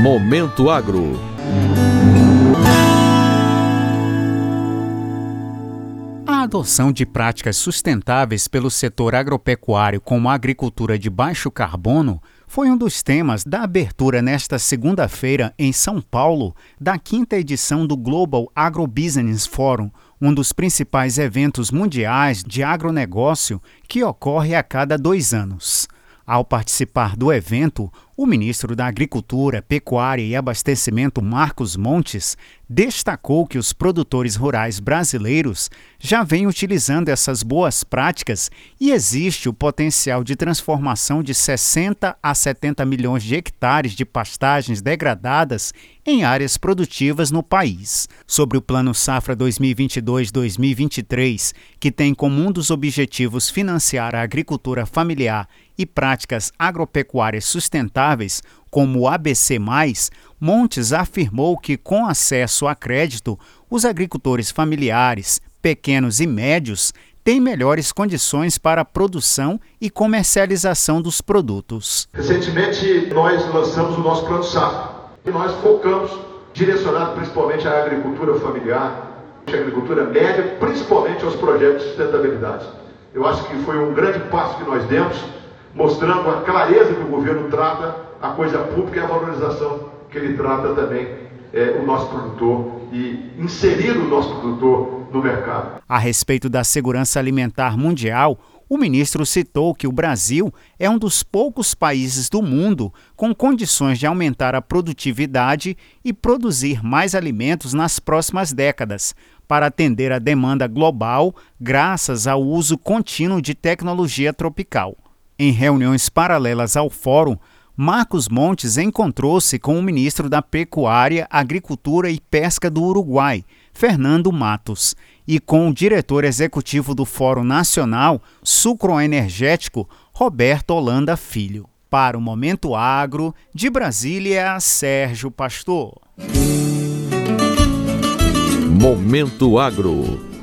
Momento Agro. A adoção de práticas sustentáveis pelo setor agropecuário como agricultura de baixo carbono foi um dos temas da abertura nesta segunda-feira em São Paulo da quinta edição do Global Agrobusiness Forum, um dos principais eventos mundiais de agronegócio que ocorre a cada dois anos. Ao participar do evento, o ministro da Agricultura, Pecuária e Abastecimento, Marcos Montes, destacou que os produtores rurais brasileiros já vêm utilizando essas boas práticas e existe o potencial de transformação de 60 a 70 milhões de hectares de pastagens degradadas em áreas produtivas no país. Sobre o Plano Safra 2022-2023, que tem como um dos objetivos financiar a agricultura familiar e práticas agropecuárias sustentáveis, como o ABC, Montes afirmou que, com acesso a crédito, os agricultores familiares, pequenos e médios têm melhores condições para a produção e comercialização dos produtos. Recentemente, nós lançamos o nosso Plano Safra e nós focamos, direcionado principalmente à agricultura familiar, à agricultura média, principalmente aos projetos de sustentabilidade. Eu acho que foi um grande passo que nós demos mostrando a clareza que o governo trata a coisa pública e a valorização que ele trata também é, o nosso produtor e inserir o nosso produtor no mercado. A respeito da segurança alimentar mundial, o ministro citou que o Brasil é um dos poucos países do mundo com condições de aumentar a produtividade e produzir mais alimentos nas próximas décadas, para atender a demanda global, graças ao uso contínuo de tecnologia tropical. Em reuniões paralelas ao fórum, Marcos Montes encontrou-se com o ministro da Pecuária, Agricultura e Pesca do Uruguai, Fernando Matos, e com o diretor executivo do Fórum Nacional Sucroenergético, Roberto Holanda Filho. Para o Momento Agro, de Brasília, Sérgio Pastor. Momento Agro